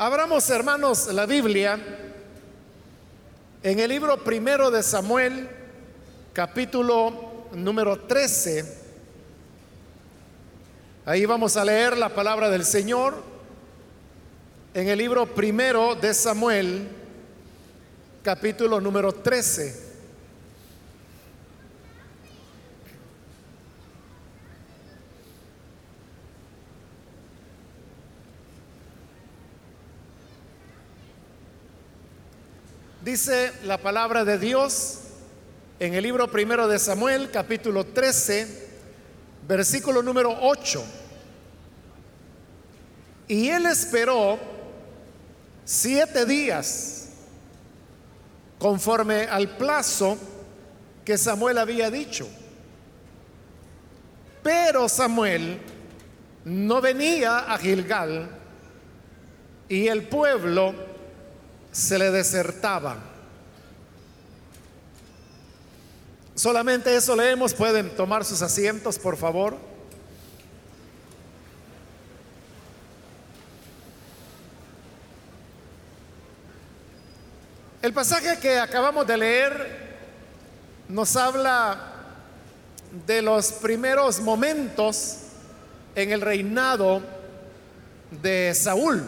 Abramos, hermanos, la Biblia en el libro primero de Samuel, capítulo número 13. Ahí vamos a leer la palabra del Señor en el libro primero de Samuel, capítulo número 13. Dice la palabra de Dios en el libro primero de Samuel, capítulo 13, versículo número 8. Y él esperó siete días conforme al plazo que Samuel había dicho. Pero Samuel no venía a Gilgal y el pueblo se le desertaba. Solamente eso leemos. Pueden tomar sus asientos, por favor. El pasaje que acabamos de leer nos habla de los primeros momentos en el reinado de Saúl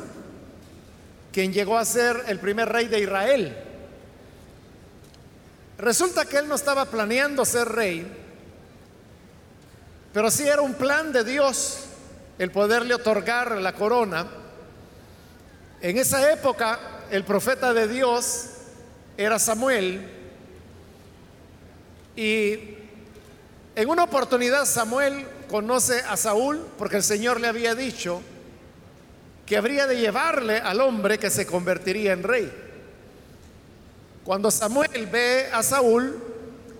quien llegó a ser el primer rey de Israel. Resulta que él no estaba planeando ser rey, pero sí era un plan de Dios el poderle otorgar la corona. En esa época el profeta de Dios era Samuel y en una oportunidad Samuel conoce a Saúl porque el Señor le había dicho, que habría de llevarle al hombre que se convertiría en rey. Cuando Samuel ve a Saúl,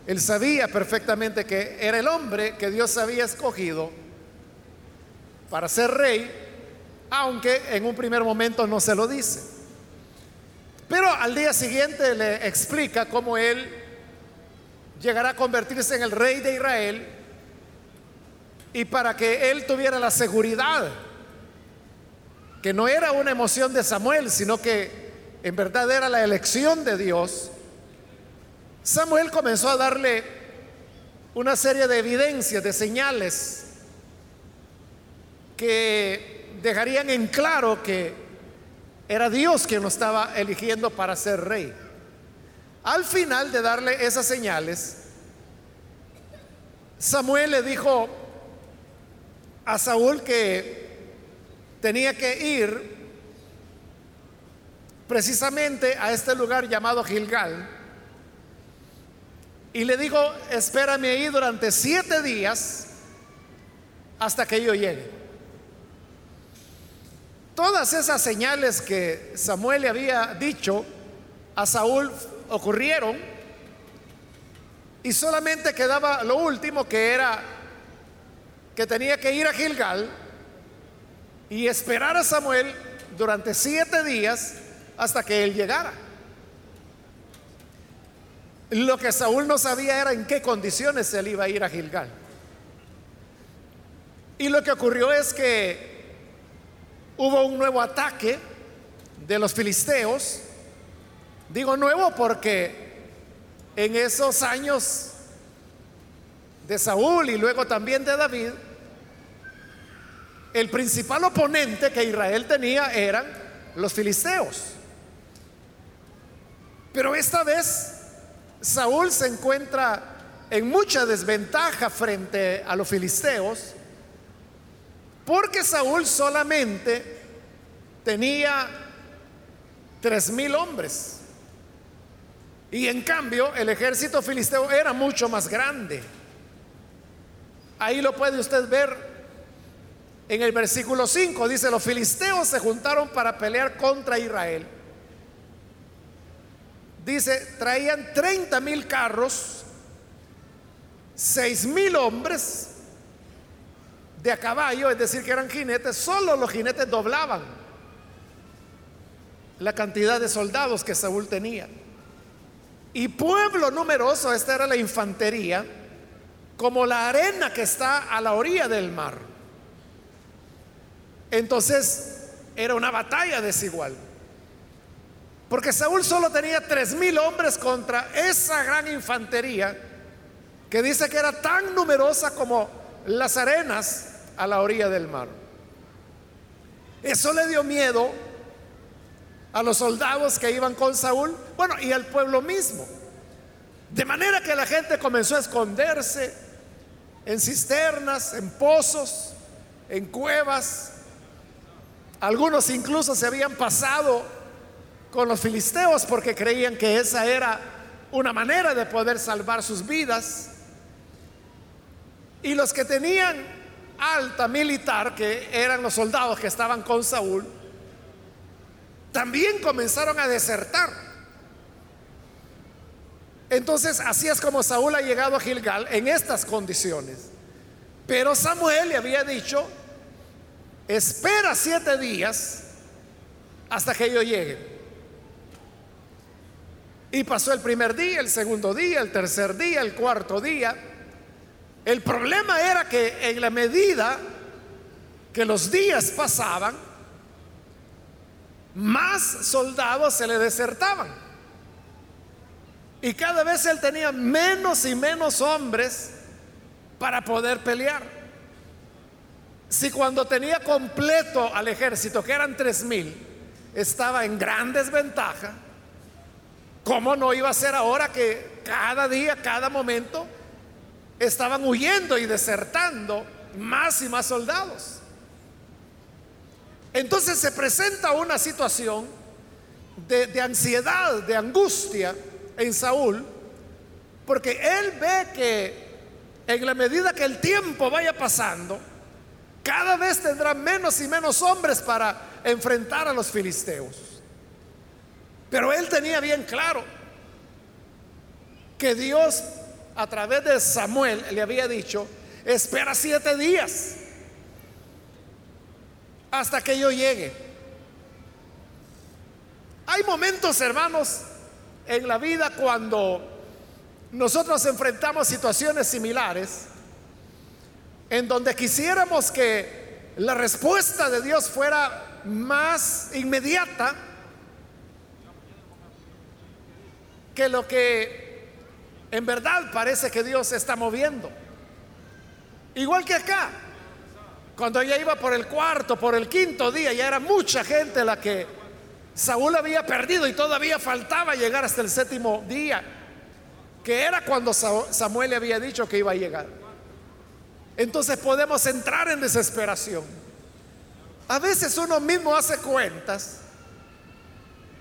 él sabía perfectamente que era el hombre que Dios había escogido para ser rey, aunque en un primer momento no se lo dice. Pero al día siguiente le explica cómo él llegará a convertirse en el rey de Israel y para que él tuviera la seguridad que no era una emoción de Samuel, sino que en verdad era la elección de Dios, Samuel comenzó a darle una serie de evidencias, de señales que dejarían en claro que era Dios quien lo estaba eligiendo para ser rey. Al final de darle esas señales, Samuel le dijo a Saúl que tenía que ir precisamente a este lugar llamado Gilgal. Y le dijo, espérame ahí durante siete días hasta que yo llegue. Todas esas señales que Samuel le había dicho a Saúl ocurrieron y solamente quedaba lo último que era que tenía que ir a Gilgal y esperar a Samuel durante siete días hasta que él llegara. Lo que Saúl no sabía era en qué condiciones él iba a ir a Gilgal. Y lo que ocurrió es que hubo un nuevo ataque de los filisteos. Digo nuevo porque en esos años de Saúl y luego también de David, el principal oponente que Israel tenía eran los filisteos. Pero esta vez Saúl se encuentra en mucha desventaja frente a los filisteos porque Saúl solamente tenía tres mil hombres y en cambio el ejército filisteo era mucho más grande. Ahí lo puede usted ver en el versículo 5 dice, los filisteos se juntaron para pelear contra Israel. Dice, traían 30 mil carros, 6 mil hombres de a caballo, es decir, que eran jinetes, solo los jinetes doblaban la cantidad de soldados que Saúl tenía. Y pueblo numeroso, esta era la infantería, como la arena que está a la orilla del mar. Entonces, era una batalla desigual. Porque Saúl solo tenía tres mil hombres contra esa gran infantería que dice que era tan numerosa como las arenas a la orilla del mar. Eso le dio miedo a los soldados que iban con Saúl, bueno, y al pueblo mismo. De manera que la gente comenzó a esconderse en cisternas, en pozos, en cuevas. Algunos incluso se habían pasado con los filisteos porque creían que esa era una manera de poder salvar sus vidas. Y los que tenían alta militar, que eran los soldados que estaban con Saúl, también comenzaron a desertar. Entonces, así es como Saúl ha llegado a Gilgal en estas condiciones. Pero Samuel le había dicho, espera siete días hasta que yo llegue. Y pasó el primer día, el segundo día, el tercer día, el cuarto día. El problema era que en la medida que los días pasaban, más soldados se le desertaban. Y cada vez él tenía menos y menos hombres para poder pelear. Si cuando tenía completo al ejército, que eran tres mil, estaba en gran desventaja, ¿cómo no iba a ser ahora que cada día, cada momento, estaban huyendo y desertando más y más soldados? Entonces se presenta una situación de, ansiedad, de angustia en Saúl, porque él ve que en la medida que el tiempo vaya pasando, cada vez tendrá menos y menos hombres para enfrentar a los filisteos. Pero él tenía bien claro que Dios a través de Samuel le había dicho, espera siete días hasta que yo llegue. Hay momentos, hermanos, en la vida cuando nosotros enfrentamos situaciones similares en donde quisiéramos que la respuesta de Dios fuera más inmediata que lo que en verdad parece que Dios está moviendo. Igual que acá, cuando ya iba por el cuarto, por el quinto día, ya era mucha gente la que Saúl había perdido y todavía faltaba llegar hasta el séptimo día, que era cuando Samuel le había dicho que iba a llegar. Entonces podemos entrar en desesperación. A veces uno mismo hace cuentas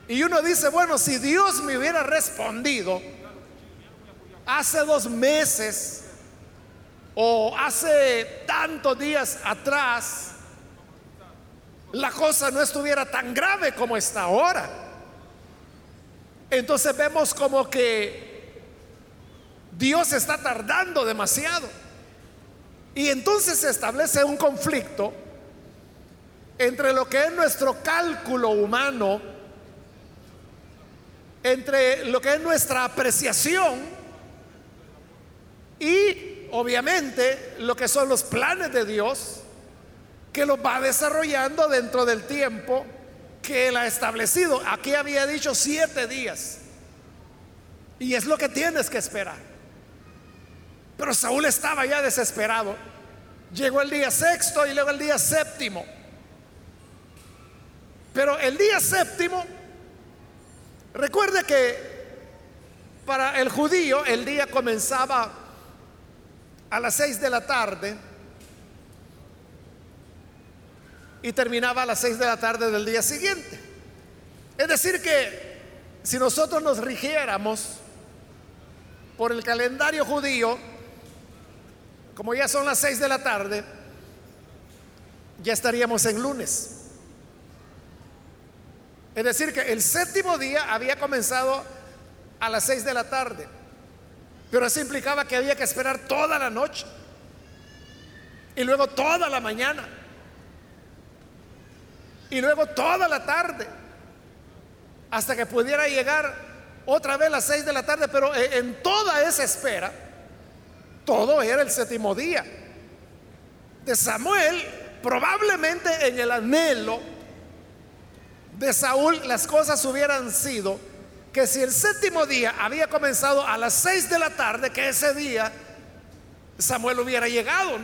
y uno dice, bueno, si Dios me hubiera respondido hace dos meses, o hace tantos días atrás la cosa no estuviera tan grave como está ahora. Entonces vemos como que Dios está tardando demasiado. Y entonces se establece un conflicto entre lo que es nuestro cálculo humano, entre lo que es nuestra apreciación y obviamente lo que son los planes de Dios, que los va desarrollando dentro del tiempo que Él ha establecido. Aquí había dicho siete días. Y es lo que tienes que esperar. Pero Saúl estaba ya desesperado. Llegó el día sexto y luego el día séptimo. Pero el día séptimo, recuerde que para el judío el día comenzaba a las seis de la tarde y terminaba a las seis de la tarde del día siguiente. Es decir, que si nosotros nos rigiéramos por el calendario judío, como ya son las seis de la tarde, ya estaríamos en lunes. Es decir, que el séptimo día había comenzado a las seis de la tarde. Pero eso implicaba que había que esperar toda la noche y luego toda la mañana y luego toda la tarde hasta que pudiera llegar otra vez a las seis de la tarde, pero en toda esa espera, todo era el séptimo día de Samuel, probablemente en el anhelo de Saúl las cosas hubieran sido que si el séptimo día había comenzado a las seis de la tarde, que ese día Samuel hubiera llegado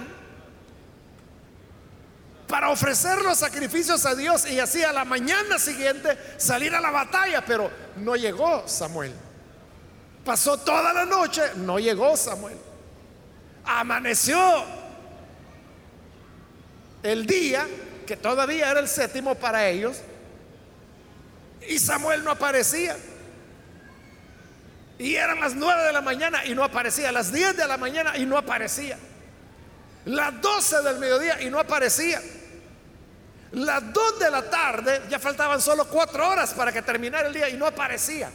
para ofrecer los sacrificios a Dios y así a la mañana siguiente salir a la batalla, pero no llegó Samuel. Pasó toda la noche, no llegó Samuel. Amaneció el día, que todavía era el séptimo para ellos, y Samuel no aparecía. Y eran las nueve de la mañana y no aparecía. Las diez de la mañana y no aparecía. Las doce del mediodía y no aparecía. Las dos de la tarde ya faltaban solo cuatro horas para que terminara el día y no aparecía.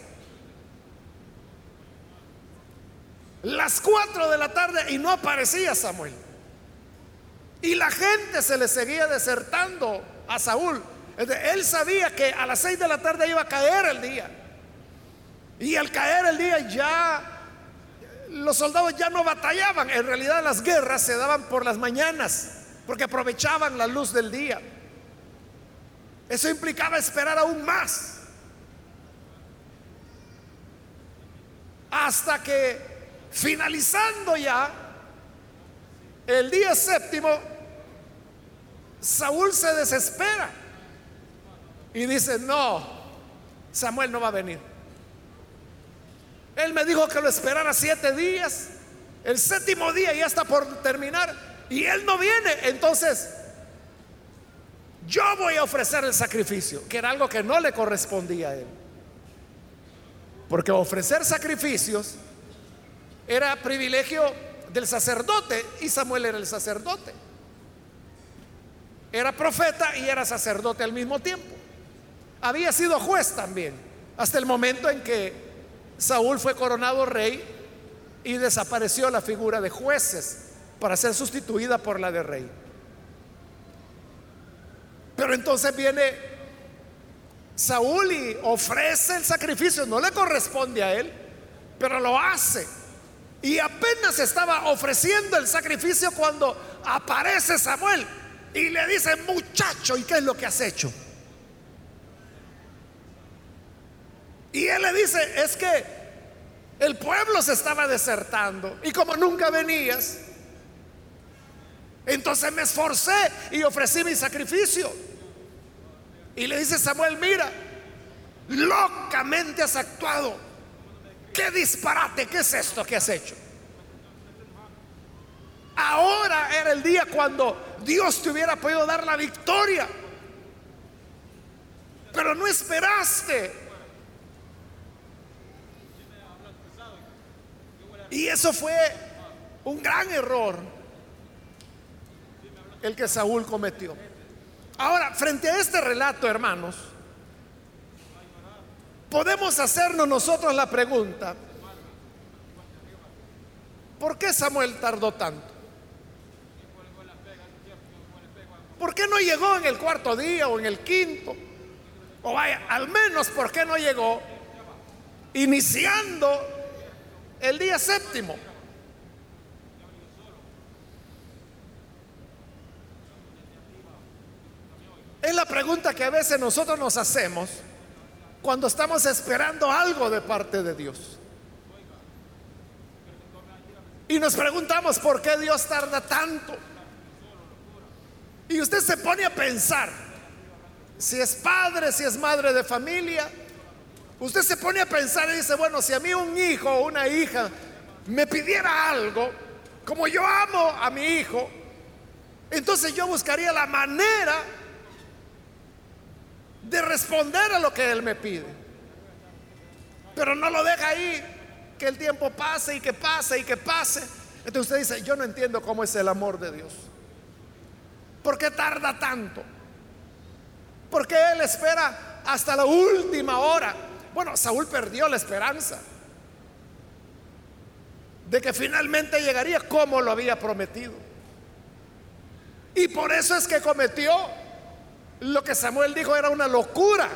Las cuatro de la tarde y no aparecía Samuel. Y la gente se le seguía desertando a Saúl. Él sabía que a las seis de la tarde iba a caer el día. Y al caer el día ya los soldados ya no batallaban. En realidad las guerras se daban por las mañanas porque aprovechaban la luz del día. Eso implicaba esperar aún más. Hasta que finalizando ya el día séptimo, Saúl se desespera y dice, no, Samuel no va a venir. Él me dijo que lo esperara siete días. El séptimo día ya está por terminar y él no viene. Entonces, yo voy a ofrecer el sacrificio, que era algo que no le correspondía a él. Porque ofrecer sacrificios era privilegio del sacerdote y Samuel era el sacerdote. Era profeta y era sacerdote al mismo tiempo. Había sido juez también, hasta el momento en que Saúl fue coronado rey y desapareció la figura de jueces para ser sustituida por la de rey. Pero entonces viene Saúl y ofrece el sacrificio, no le corresponde a él, pero lo hace. Y apenas estaba ofreciendo el sacrificio cuando aparece Samuel y le dice, muchacho, ¿y qué es lo que has hecho? Y él le dice, es que el pueblo se estaba desertando y como nunca venías, entonces me esforcé y ofrecí mi sacrificio. Y le dice Samuel, mira, locamente has actuado. ¿Qué disparate? ¿Qué es esto que has hecho? Ahora era el día cuando Dios te hubiera podido dar la victoria. Pero no esperaste Y eso fue un gran error el que Saúl cometió. Ahora, frente a este relato, hermanos, podemos hacernos nosotros la pregunta, ¿por qué Samuel tardó tanto? ¿Por qué no llegó en el cuarto día o en el quinto? O vaya, al menos, ¿por qué no llegó iniciando el día séptimo. Es la pregunta que a veces nosotros nos hacemos cuando estamos esperando algo de parte de Dios. Y nos preguntamos por qué Dios tarda tanto. Y usted se pone a pensar, si es padre, si es madre de familia, Usted se pone a pensar y dice, bueno, si a mí un hijo o una hija me pidiera algo, como yo amo a mi hijo, entonces yo buscaría la manera de responder a lo que él me pide. Pero no lo deja ahí, que el tiempo pase y que pase y que pase. Entonces usted dice, yo no entiendo cómo es el amor de Dios. ¿Por qué tarda tanto? ¿Por qué Él espera hasta la última hora? Bueno, Saúl perdió la esperanza de que finalmente llegaría como lo había prometido. Y por eso es que cometió lo que Samuel dijo era una locura.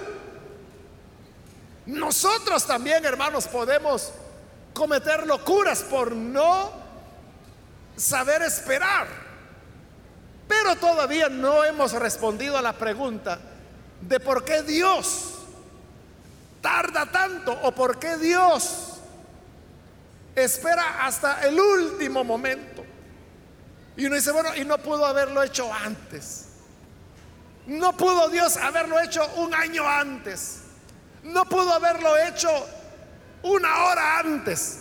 Nosotros también, hermanos, podemos cometer locuras por no saber esperar. Pero todavía no hemos respondido a la pregunta de por qué Dios tarda tanto o por qué Dios espera hasta el último momento. Y uno dice, bueno, y no pudo haberlo hecho antes. No pudo Dios haberlo hecho un año antes. No pudo haberlo hecho una hora antes.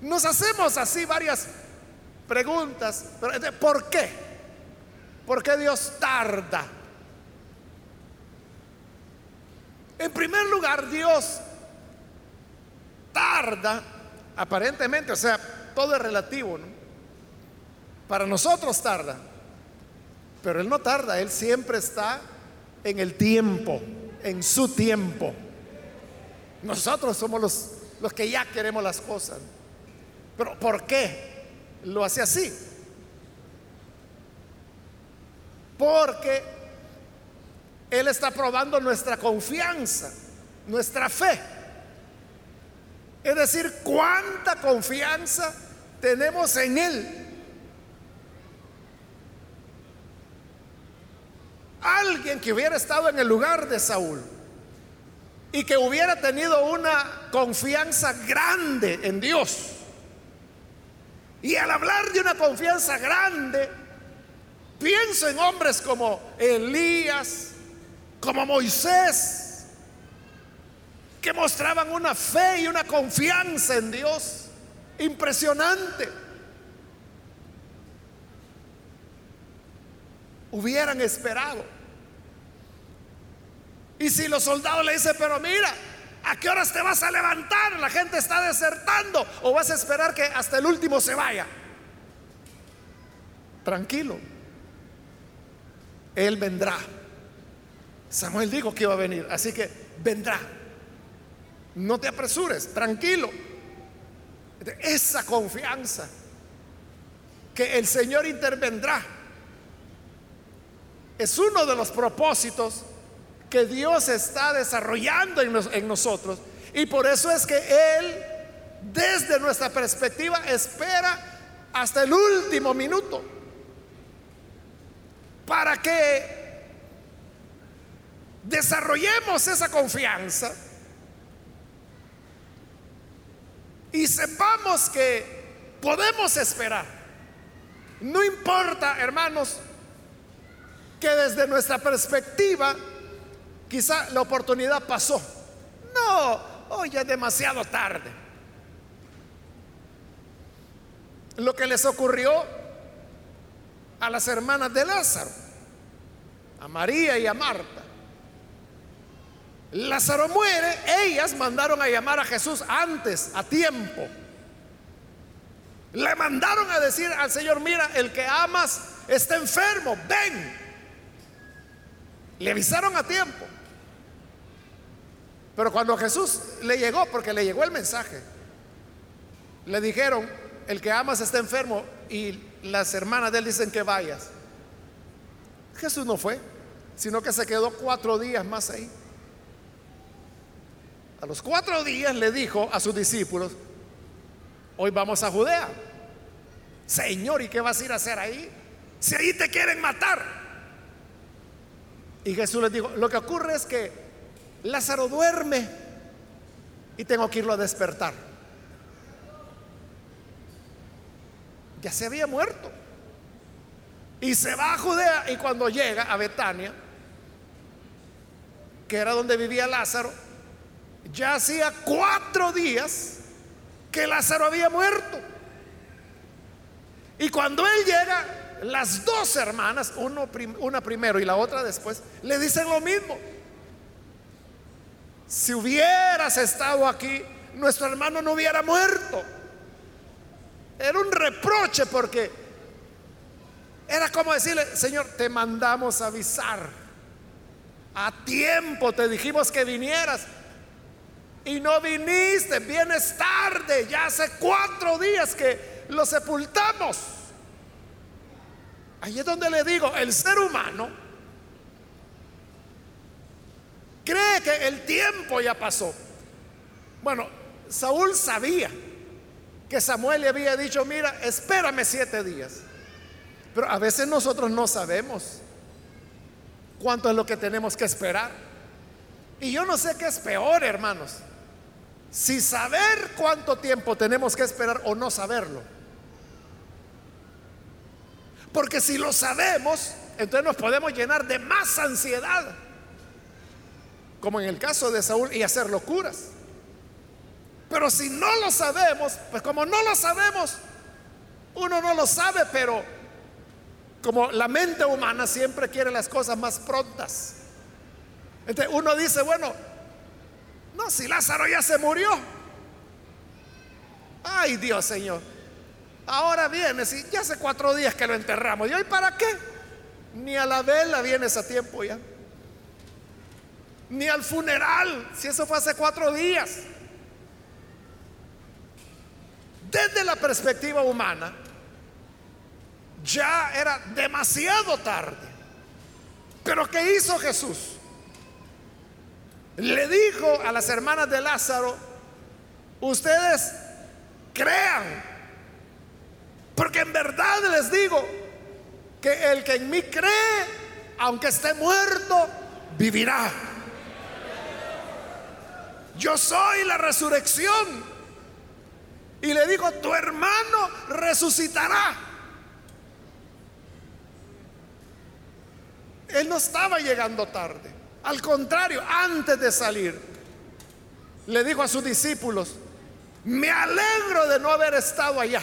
Nos hacemos así varias preguntas. ¿Por qué? ¿Por qué Dios tarda? En primer lugar, Dios tarda, aparentemente, o sea, todo es relativo, ¿no? Para nosotros tarda, pero Él no tarda, Él siempre está en el tiempo, en su tiempo. Nosotros somos los, los que ya queremos las cosas. Pero ¿por qué lo hace así? Porque Él está probando nuestra confianza, nuestra fe. Es decir, cuánta confianza tenemos en Él. Alguien que hubiera estado en el lugar de Saúl y que hubiera tenido una confianza grande en Dios. Y al hablar de una confianza grande, pienso en hombres como Elías, como Moisés, que mostraban una fe y una confianza en Dios impresionante. Hubieran esperado y si los soldados le dicen, pero mira, ¿a qué horas te vas a levantar? La gente está desertando. ¿O vas a esperar que hasta el último se vaya? Tranquilo. Él vendrá. Samuel dijo que iba a venir, así que vendrá. No te apresures, tranquilo. Esa confianza que el Señor intervendrá es uno de los propósitos que Dios está desarrollando en, nosotros. Y por eso es que Él, desde nuestra perspectiva, espera hasta el último minuto para que desarrollemos esa confianza y sepamos que podemos esperar. No importa, hermanos, que desde nuestra perspectiva Quizá la oportunidad pasó. No, hoy es demasiado tarde. Lo que les ocurrió a las hermanas de Lázaro, a María y a Marta. Lázaro muere, ellas mandaron a llamar a Jesús antes, a tiempo. Le mandaron a decir al Señor, mira, el que amas está enfermo, ven. Le avisaron a tiempo. Pero cuando Jesús le llegó, porque le llegó el mensaje, le dijeron, el que amas está enfermo y las hermanas de él dicen que vayas. Jesús no fue, sino que se quedó cuatro días más ahí. A los cuatro días le dijo a sus discípulos, hoy vamos a Judea. Señor, ¿y qué vas a ir a hacer ahí? Si ahí te quieren matar. Y Jesús les dijo, lo que ocurre es que Lázaro duerme y tengo que irlo a despertar. Ya se había muerto. Y se va a Judea y cuando llega a Betania, que era donde vivía Lázaro, ya hacía cuatro días que Lázaro había muerto. Y cuando él llega, las dos hermanas, uno una primero y la otra después, le dicen lo mismo. Si hubieras estado aquí, nuestro hermano no hubiera muerto. Era un reproche porque era como decirle, Señor, te mandamos avisar. A tiempo te dijimos que vinieras y no viniste, vienes tarde, ya hace cuatro días que lo sepultamos. Ahí es donde le digo, el ser humano cree que el tiempo ya pasó. Bueno, Saúl sabía que Samuel le había dicho, mira, espérame siete días. Pero a veces nosotros no sabemos cuánto es lo que tenemos que esperar. Y yo no sé qué es peor, hermanos. Si saber cuánto tiempo tenemos que esperar o no saberlo. Porque si lo sabemos, entonces nos podemos llenar de más ansiedad. Como en el caso de Saúl y hacer locuras. Pero si no lo sabemos, pues como no lo sabemos, uno no lo sabe, pero como la mente humana siempre quiere las cosas más prontas. Entonces uno dice, bueno, no, si Lázaro ya se murió. Ay Dios Señor. Ahora viene, si ya hace cuatro días que lo enterramos. ¿Y hoy para qué? Ni a la vela vienes a tiempo ya. Ni al funeral, si eso fue hace cuatro días. Desde la perspectiva humana, ya era demasiado tarde. Pero ¿qué hizo Jesús? Le dijo a las hermanas de Lázaro, ustedes crean, porque en verdad les digo que el que en mí cree, aunque esté muerto, vivirá. Yo soy la resurrección y le dijo, tu hermano resucitará. Él no estaba llegando tarde. Al contrario, antes de salir, le dijo a sus discípulos, me alegro de no haber estado allá.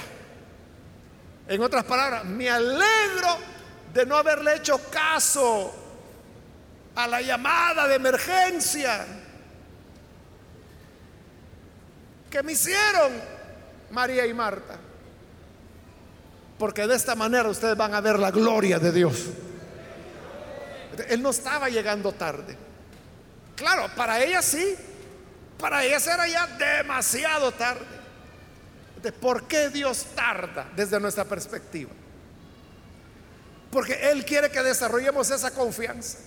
En otras palabras, me alegro de no haberle hecho caso a la llamada de emergencia que me hicieron María y Marta. Porque de esta manera ustedes van a ver la gloria de Dios. Él no estaba llegando tarde. Claro, para ella sí. Para ella era ya demasiado tarde. ¿Por qué Dios tarda desde nuestra perspectiva? Porque Él quiere que desarrollemos esa confianza.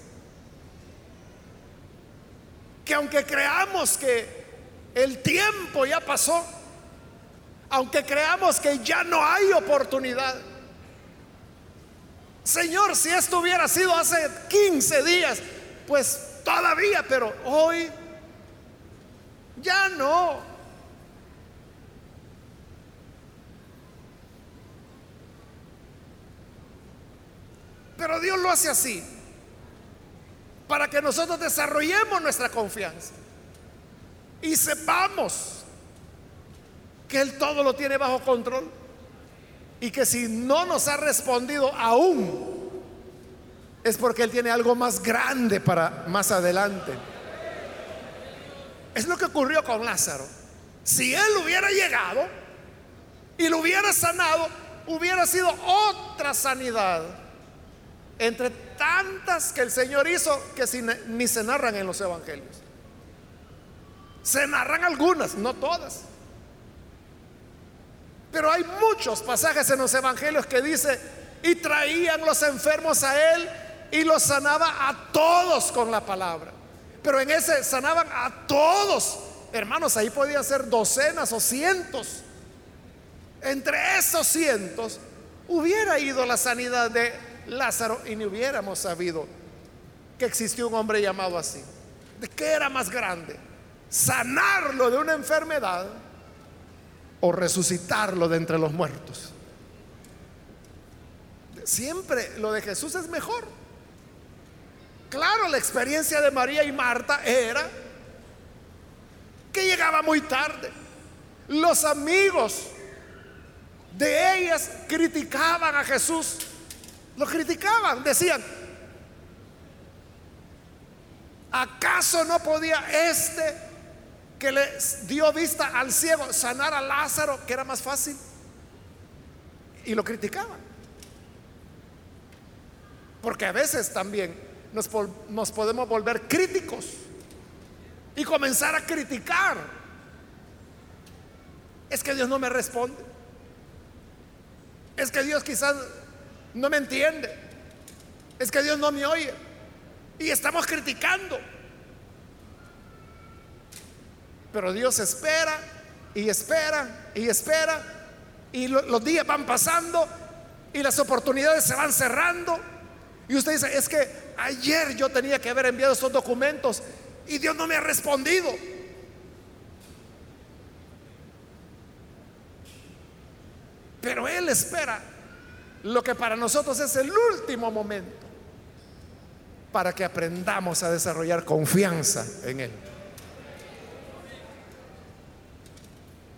Que aunque creamos que el tiempo ya pasó, aunque creamos que ya no hay oportunidad. Señor, si esto hubiera sido hace 15 días, pues todavía, pero hoy ya no. Pero Dios lo hace así, para que nosotros desarrollemos nuestra confianza y sepamos que Él todo lo tiene bajo control y que si no nos ha respondido aún, es porque Él tiene algo más grande para más adelante. Es lo que ocurrió con Lázaro. Si Él hubiera llegado y lo hubiera sanado, hubiera sido otra sanidad entre tantas que el Señor hizo que ni se narran en los evangelios. Se narran algunas, no todas. Pero hay muchos pasajes en los evangelios que dice, y traían los enfermos a él y los sanaba a todos con la palabra. Pero en ese sanaban a todos. Hermanos, ahí podían ser docenas o cientos. Entre esos cientos hubiera ido la sanidad de Lázaro y ni hubiéramos sabido que existió un hombre llamado así. ¿De qué era más grande? Sanarlo de una enfermedad o resucitarlo de entre los muertos. Siempre lo de Jesús es mejor. Claro, la experiencia de María y Marta era que llegaba muy tarde. Los amigos de ellas criticaban a Jesús. Lo criticaban, decían, ¿acaso no podía este que le dio vista al ciego, sanar a Lázaro, que era más fácil. Y lo criticaban. Porque a veces también nos, nos podemos volver críticos y comenzar a criticar. Es que Dios no me responde. Es que Dios quizás no me entiende. Es que Dios no me oye. Y estamos criticando. Pero Dios espera y espera y espera y los días van pasando y las oportunidades se van cerrando. Y usted dice, es que ayer yo tenía que haber enviado esos documentos y Dios no me ha respondido. Pero Él espera lo que para nosotros es el último momento para que aprendamos a desarrollar confianza en Él.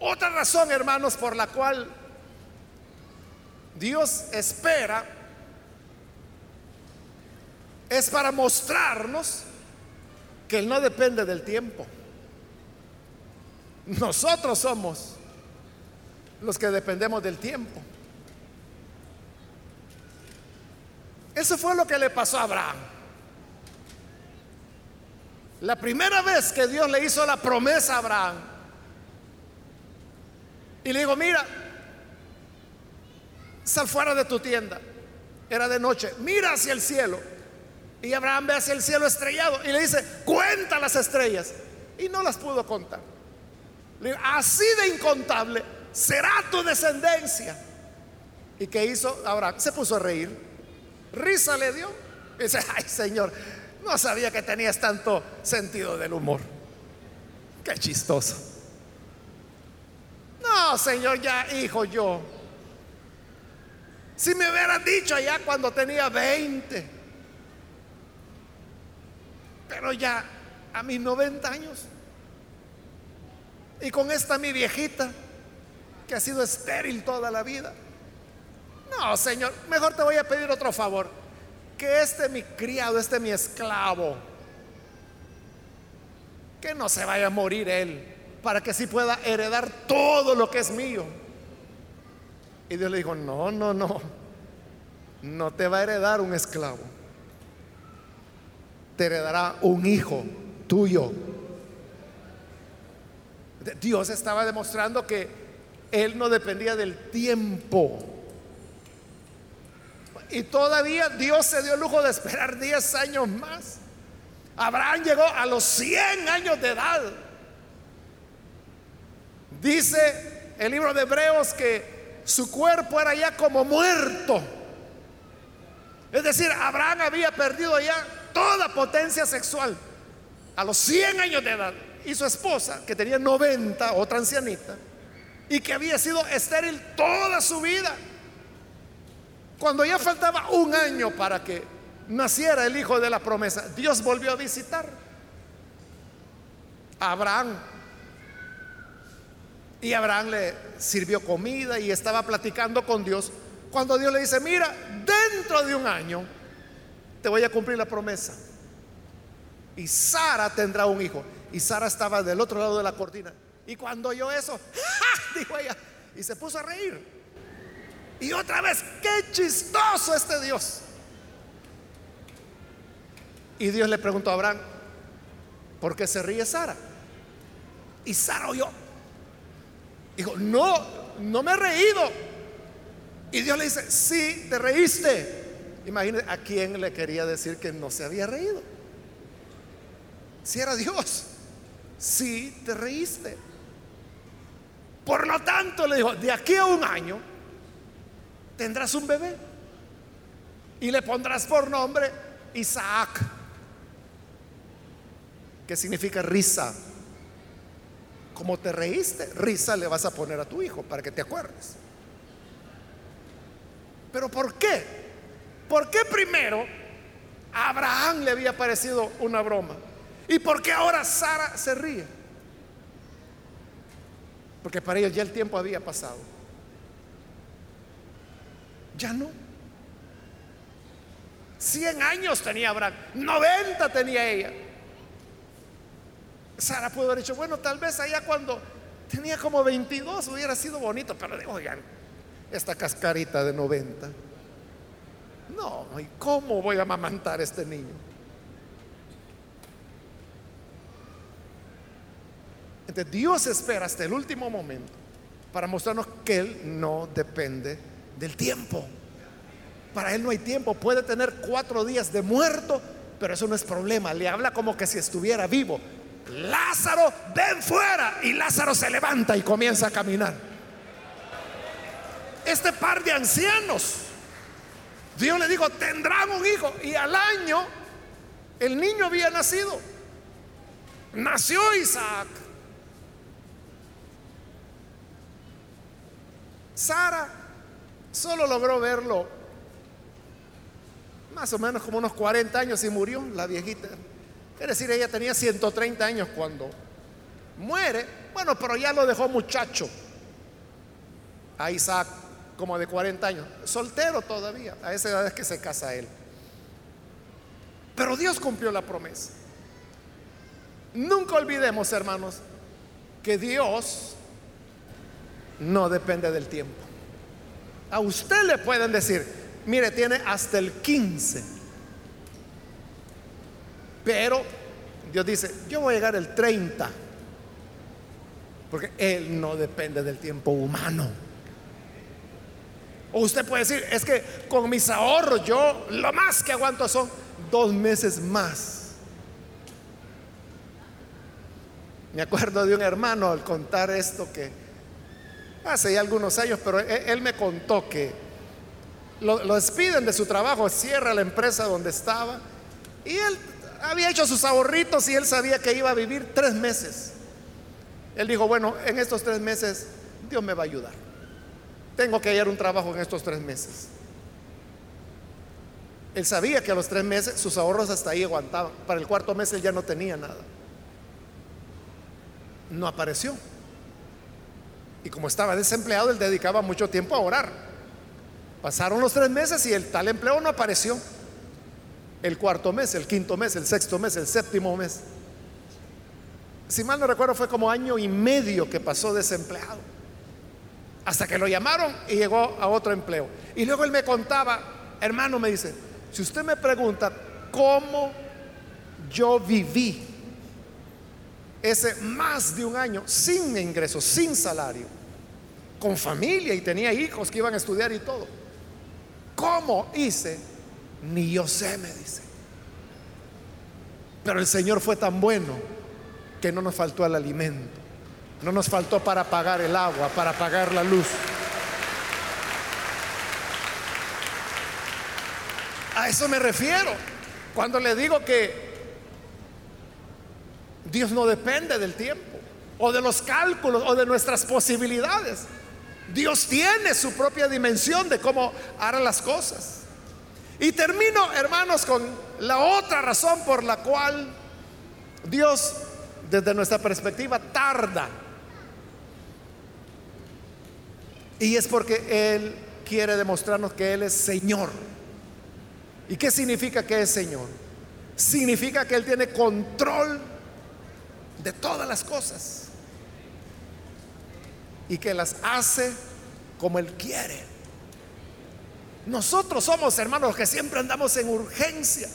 Otra razón, hermanos, por la cual Dios espera es para mostrarnos que Él no depende del tiempo. Nosotros somos los que dependemos del tiempo. Eso fue lo que le pasó a Abraham. La primera vez que Dios le hizo la promesa a Abraham y le dijo, mira, sal fuera de tu tienda. Era de noche, mira hacia el cielo. Y Abraham ve hacia el cielo estrellado y le dice, cuenta las estrellas. Y no las pudo contar. así de incontable será tu descendencia. ¿Y qué hizo Abraham? Se puso a reír. Risa le dio. Y dice, ay Señor, no sabía que tenías tanto sentido del humor. Qué chistoso. No, Señor, ya hijo yo. Si me hubieran dicho allá cuando tenía 20, pero ya a mis 90 años, y con esta mi viejita, que ha sido estéril toda la vida. No, Señor, mejor te voy a pedir otro favor. Que este mi criado, este mi esclavo, que no se vaya a morir él, para que sí pueda heredar todo lo que es mío. Y Dios le dijo, no, no, no, no te va a heredar un esclavo, te heredará un hijo tuyo. Dios estaba demostrando que Él no dependía del tiempo. Y todavía Dios se dio el lujo de esperar 10 años más. Abraham llegó a los 100 años de edad. Dice el libro de Hebreos que su cuerpo era ya como muerto. Es decir, Abraham había perdido ya toda potencia sexual a los 100 años de edad. Y su esposa, que tenía 90, otra ancianita, y que había sido estéril toda su vida. Cuando ya faltaba un año para que naciera el hijo de la promesa, Dios volvió a visitar a Abraham. Y Abraham le sirvió comida y estaba platicando con Dios. Cuando Dios le dice, mira, dentro de un año te voy a cumplir la promesa. Y Sara tendrá un hijo. Y Sara estaba del otro lado de la cortina. Y cuando oyó eso, dijo ella, y se puso a reír. Y otra vez, qué chistoso este Dios. Y Dios le preguntó a Abraham, ¿por qué se ríe Sara? Y Sara oyó. Dijo, no, no me he reído. Y Dios le dice, sí, te reíste. Imagínese a quién le quería decir que no se había reído. Si era Dios, sí te reíste. Por lo tanto, le dijo, de aquí a un año tendrás un bebé y le pondrás por nombre Isaac, que significa risa. Como te reíste, risa le vas a poner a tu hijo para que te acuerdes. Pero ¿por qué? ¿Por qué primero a Abraham le había parecido una broma? ¿Y por qué ahora Sara se ríe? Porque para ellos ya el tiempo había pasado. Ya no. 100 años tenía Abraham, 90 tenía ella. Sara pudo haber dicho, bueno, tal vez allá cuando tenía como 22 hubiera sido bonito, pero digo, oigan, esta cascarita de 90. No, ¿y cómo voy a amamantar a este niño? Entonces Dios espera hasta el último momento para mostrarnos que Él no depende del tiempo. Para Él no hay tiempo. Puede tener cuatro días de muerto, pero eso no es problema. Le habla como que si estuviera vivo. Lázaro, ven fuera. Y Lázaro se levanta y comienza a caminar. Este par de ancianos, Dios le dijo, tendrán un hijo. Y al año el niño había nacido. Nació Isaac. Sara solo logró verlo más o menos como unos 40 años y murió la viejita. Es decir, ella tenía 130 años cuando muere. Bueno, pero ya lo dejó muchacho a Isaac como de 40 años, soltero todavía, a esa edad es que se casa él. Pero Dios cumplió la promesa. Nunca olvidemos, hermanos, que Dios no depende del tiempo. A usted le pueden decir, mire, tiene hasta el 15. Pero Dios dice, yo voy a llegar el 30. Porque Él no depende del tiempo humano. O usted puede decir, es que con mis ahorros yo lo más que aguanto son dos meses más. Me acuerdo de un hermano al contar esto que hace ya algunos años, pero él, me contó que lo, lo, despiden de su trabajo, cierra la empresa donde estaba y él había hecho sus ahorritos y él sabía que iba a vivir tres meses. Él dijo, bueno, en estos tres meses Dios me va a ayudar. Tengo que hallar un trabajo en estos tres meses. Él sabía que a los tres meses sus ahorros hasta ahí aguantaban. Para el cuarto mes él ya no tenía nada. No apareció. Y como estaba desempleado, él dedicaba mucho tiempo a orar. Pasaron los tres meses y el tal empleo no apareció. El cuarto mes, el quinto mes, el sexto mes, el séptimo mes. Si mal no recuerdo, fue como año y medio que pasó desempleado. Hasta que lo llamaron y llegó a otro empleo. Y luego él me contaba, hermano, me dice, si usted me pregunta cómo yo viví ese más de un año sin ingresos, sin salario, con familia y tenía hijos que iban a estudiar y todo, ¿cómo hice? Ni yo sé, me dice. Pero el Señor fue tan bueno que no nos faltó el alimento. No nos faltó para pagar el agua, para pagar la luz. A eso me refiero cuando le digo que Dios no depende del tiempo o de los cálculos o de nuestras posibilidades. Dios tiene su propia dimensión de cómo hará las cosas. Y termino, hermanos, con la otra razón por la cual Dios, desde nuestra perspectiva, tarda Y es porque Él quiere demostrarnos que Él es Señor. ¿Y qué significa que es Señor? Significa que Él tiene control de todas las cosas. Y que las hace como Él quiere. Nosotros somos hermanos los que siempre andamos en urgencia.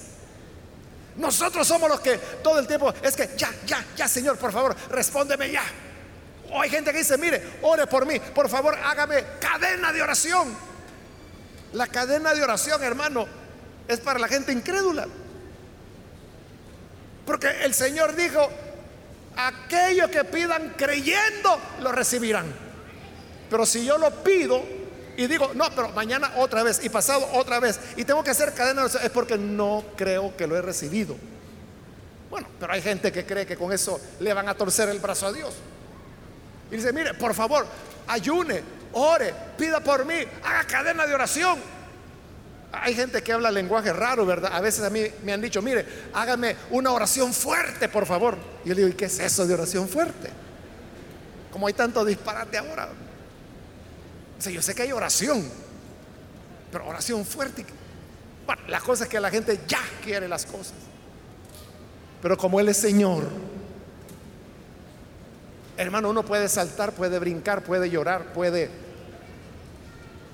Nosotros somos los que todo el tiempo es que ya, ya, ya, Señor, por favor, respóndeme ya. Hay gente que dice, mire, ore por mí, por favor, hágame cadena de oración. La cadena de oración, hermano, es para la gente incrédula. Porque el Señor dijo, aquellos que pidan creyendo, lo recibirán. Pero si yo lo pido y digo, no, pero mañana otra vez y pasado otra vez y tengo que hacer cadena de oración, es porque no creo que lo he recibido. Bueno, pero hay gente que cree que con eso le van a torcer el brazo a Dios. Y dice, mire, por favor, ayune, ore, pida por mí, haga cadena de oración. Hay gente que habla lenguaje raro, ¿verdad? A veces a mí me han dicho, mire, hágame una oración fuerte, por favor. Y yo le digo, ¿y qué es eso de oración fuerte? Como hay tanto disparate ahora. O yo sé que hay oración, pero oración fuerte. Bueno, la cosa es que la gente ya quiere las cosas. Pero como Él es Señor, Hermano, uno puede saltar, puede brincar, puede llorar, puede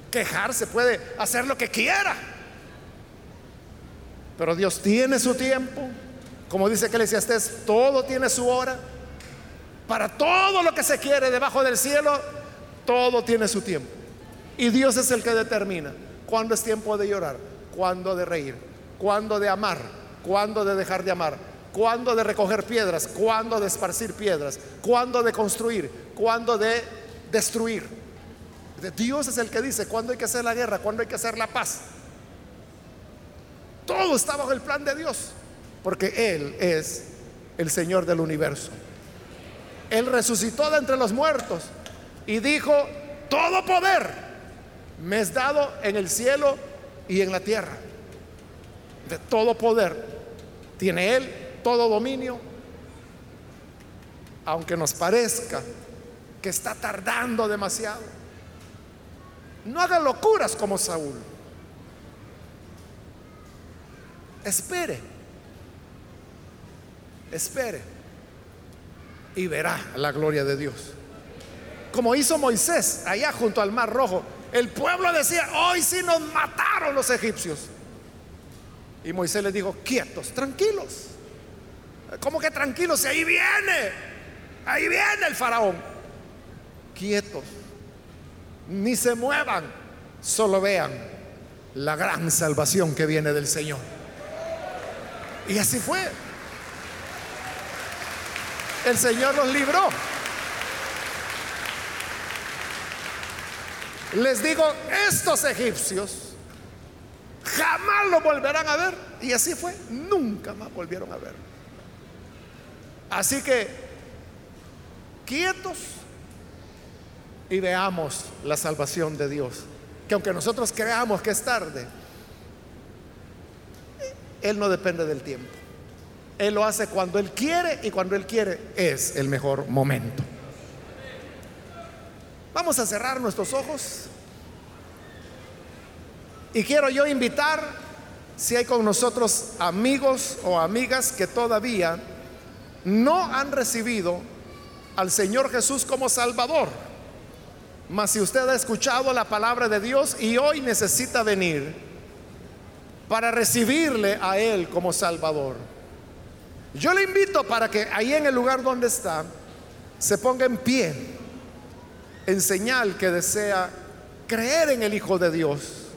quejarse, puede hacer lo que quiera. Pero Dios tiene su tiempo. Como dice Eclesiastés, todo tiene su hora. Para todo lo que se quiere debajo del cielo, todo tiene su tiempo. Y Dios es el que determina cuándo es tiempo de llorar, cuándo de reír, cuándo de amar, cuándo de dejar de amar cuándo de recoger piedras, cuándo de esparcir piedras, cuándo de construir, cuándo de destruir. Dios es el que dice cuándo hay que hacer la guerra, cuándo hay que hacer la paz. Todo está bajo el plan de Dios. porque Él es el Señor del universo. Él resucitó de entre los muertos y dijo, todo poder me es dado en el cielo y en la tierra. De todo poder tiene Él, todo dominio, aunque nos parezca que está tardando demasiado. No haga locuras como Saúl. Espere, espere y verá la gloria de Dios. Como hizo Moisés allá junto al Mar Rojo. El pueblo decía, hoy sí nos mataron los egipcios. Y Moisés les dijo, quietos, tranquilos. ¿Cómo que tranquilos? ahí viene, ahí viene el faraón. Quietos, ni se muevan, solo vean la gran salvación que viene del Señor. Y así fue. El Señor los libró. Les digo, estos egipcios jamás lo volverán a ver. Y así fue, nunca más volvieron a ver. Así que, quietos y veamos la salvación de Dios. Que aunque nosotros creamos que es tarde, Él no depende del tiempo. Él lo hace cuando Él quiere y cuando Él quiere es el mejor momento. Vamos a cerrar nuestros ojos. Y quiero yo invitar, si hay con nosotros amigos o amigas que todavía no han recibido al Señor Jesús como Salvador. Mas si usted ha escuchado la palabra de Dios y hoy necesita venir para recibirle a Él como Salvador, yo le invito para que ahí en el lugar donde está se ponga en pie en señal que desea creer en el Hijo de Dios.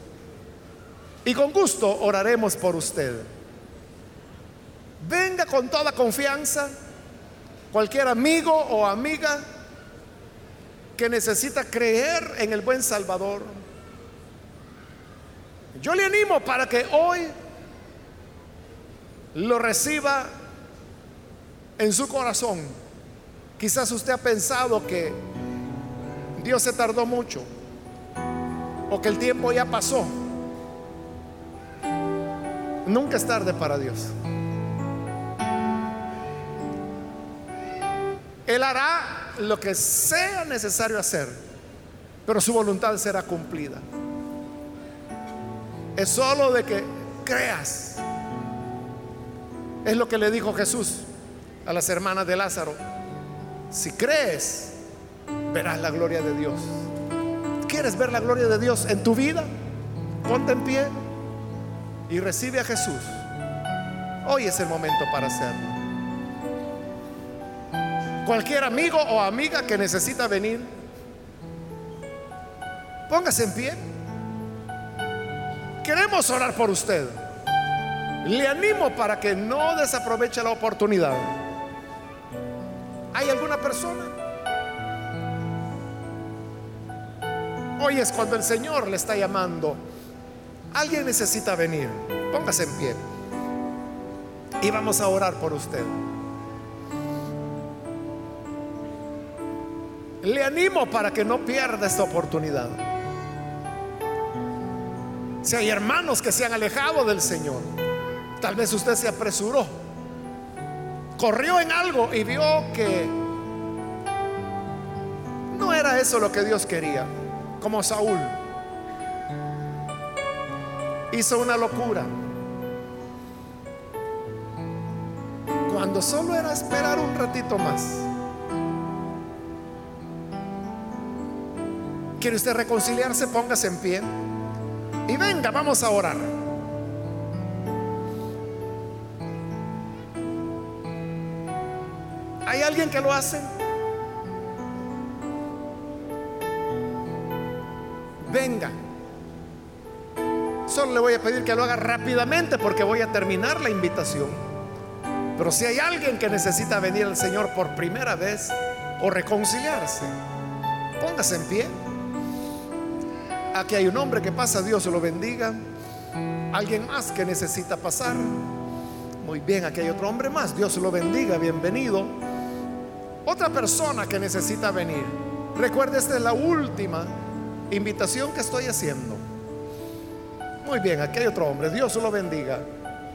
Y con gusto oraremos por usted. Venga con toda confianza, cualquier amigo o amiga que necesita creer en el buen Salvador. Yo le animo para que hoy lo reciba en su corazón. Quizás usted ha pensado que Dios se tardó mucho o que el tiempo ya pasó. Nunca es tarde para Dios. Él hará lo que sea necesario hacer, pero su voluntad será cumplida. Es solo de que creas. Es lo que le dijo Jesús a las hermanas de Lázaro. Si crees, verás la gloria de Dios. ¿Quieres ver la gloria de Dios en tu vida? Ponte en pie y recibe a Jesús. Hoy es el momento para hacerlo. Cualquier amigo o amiga que necesita venir, póngase en pie. Queremos orar por usted. Le animo para que no desaproveche la oportunidad. ¿Hay alguna persona? Hoy es cuando el Señor le está llamando. Alguien necesita venir. Póngase en pie. Y vamos a orar por usted. Le animo para que no pierda esta oportunidad. Si hay hermanos que se han alejado del Señor, tal vez usted se apresuró, corrió en algo y vio que no era eso lo que Dios quería, como Saúl. Hizo una locura. Cuando solo era esperar un ratito más. ¿Quiere usted reconciliarse? Póngase en pie. Y venga, vamos a orar. ¿Hay alguien que lo hace? Venga. Solo le voy a pedir que lo haga rápidamente porque voy a terminar la invitación. Pero si hay alguien que necesita venir al Señor por primera vez o reconciliarse, póngase en pie. Aquí hay un hombre que pasa, Dios lo bendiga. Alguien más que necesita pasar. Muy bien, aquí hay otro hombre más. Dios lo bendiga, bienvenido. Otra persona que necesita venir. Recuerde, esta es la última invitación que estoy haciendo. Muy bien, aquí hay otro hombre. Dios lo bendiga.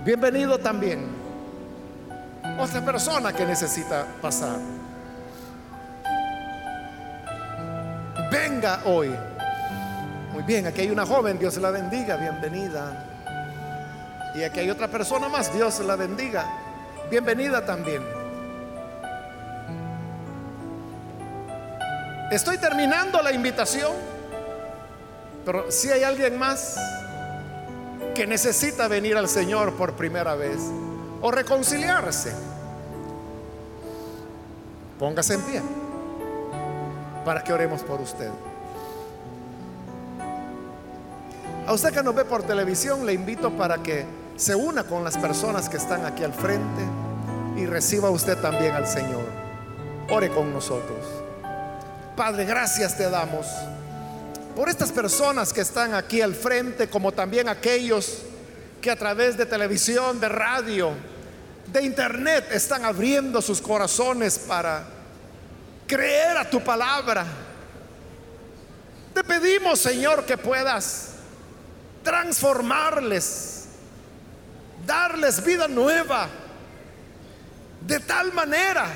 Bienvenido también. Otra persona que necesita pasar. Venga hoy. Muy bien, aquí hay una joven. Dios la bendiga. Bienvenida. Y aquí hay otra persona más, Dios la bendiga. Bienvenida también. Estoy terminando la invitación, pero si hay alguien más que necesita venir al Señor por primera vez o reconciliarse, póngase en pie para que oremos por usted. A usted que nos ve por televisión, le invito para que se una con las personas que están aquí al frente y reciba usted también al Señor. Ore con nosotros. Padre, gracias te damos por estas personas que están aquí al frente, como también aquellos que a través de televisión, de radio, de internet están abriendo sus corazones para creer a tu palabra. Te pedimos, Señor, que puedas transformarles darles vida nueva, de tal manera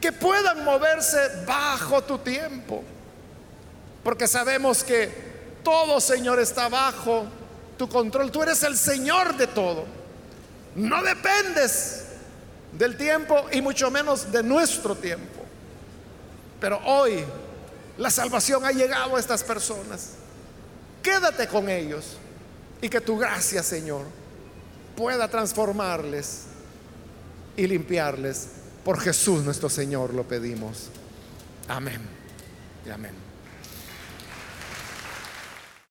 que puedan moverse bajo tu tiempo. Porque sabemos que todo, Señor, está bajo tu control. Tú eres el Señor de todo. No dependes del tiempo y mucho menos de nuestro tiempo. Pero hoy la salvación ha llegado a estas personas. Quédate con ellos. Y que tu gracia, Señor, pueda transformarles y limpiarles. Por Jesús nuestro Señor lo pedimos. Amén y amén.